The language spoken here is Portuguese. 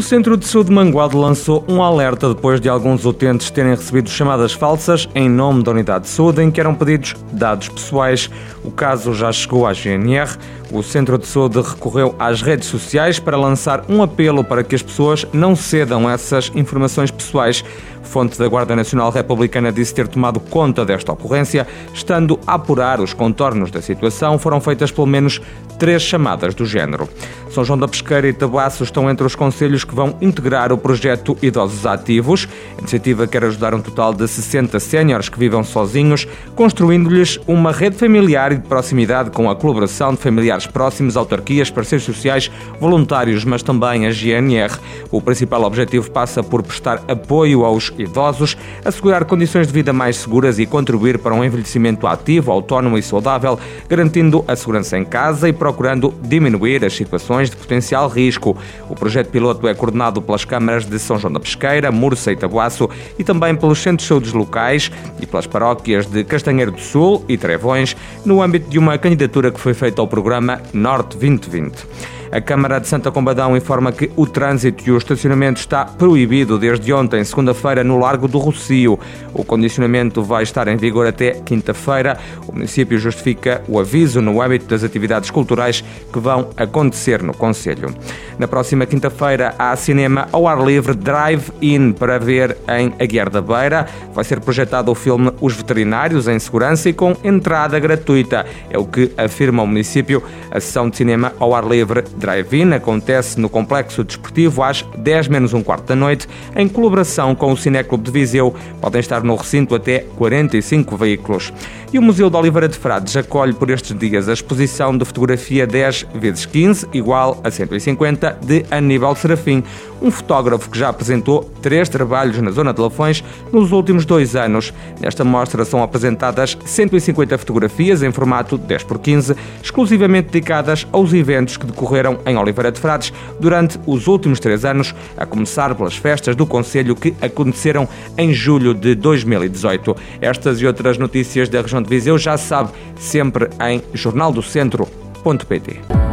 O Centro de Saúde Mangualde lançou um alerta depois de alguns utentes terem recebido chamadas falsas em nome da unidade de saúde em que eram pedidos dados pessoais. O caso já chegou à GNR. O Centro de Saúde recorreu às redes sociais para lançar um apelo para que as pessoas não cedam essas informações pessoais. Fonte da Guarda Nacional Republicana disse ter tomado conta desta ocorrência, estando a apurar os contornos da situação, foram feitas pelo menos três chamadas do género. São João da Pesqueira e Tabaço estão entre os conselhos que vão integrar o projeto Idosos Ativos. A iniciativa quer ajudar um total de 60 séniores que vivam sozinhos, construindo-lhes uma rede familiar e de proximidade com a colaboração de familiares próximos, autarquias, parceiros sociais, voluntários, mas também a GNR. O principal objetivo passa por prestar apoio aos idosos, assegurar condições de vida mais seguras e contribuir para um envelhecimento ativo, autónomo e saudável, garantindo a segurança em casa e procurando diminuir as situações de potencial risco. O projeto piloto é coordenado pelas câmaras de São João da Pesqueira, Mursa e Tabuaço e também pelos centros de saúde locais e pelas paróquias de Castanheiro do Sul e Trevões, no âmbito de uma candidatura que foi feita ao programa Norte 2020. A Câmara de Santa Combadão informa que o trânsito e o estacionamento está proibido desde ontem, segunda-feira, no Largo do Rocio. O condicionamento vai estar em vigor até quinta-feira. O município justifica o aviso no âmbito das atividades culturais que vão acontecer no Conselho. Na próxima quinta-feira há cinema ao ar livre Drive-In para ver em Aguiar da Beira. Vai ser projetado o filme Os Veterinários em Segurança e com entrada gratuita. É o que afirma o município. A sessão de cinema ao ar livre Drive-In acontece no Complexo Desportivo às 10 menos um quarto da noite, em colaboração com o Cineclube de Viseu. Podem estar no recinto até 45 veículos. E o Museu de Oliveira de Frades acolhe por estes dias a exposição de fotografia 10 vezes 15 igual a 150 de Aníbal Serafim, um fotógrafo que já apresentou três trabalhos na zona de Lafões nos últimos dois anos. Nesta mostra são apresentadas 150 fotografias em formato 10 por 15, exclusivamente dedicadas aos eventos que decorreram em Oliveira de Frades durante os últimos três anos, a começar pelas festas do Conselho que aconteceram em julho de 2018. Estas e outras notícias da região de Viseu já sabe sempre em jornaldocentro.pt.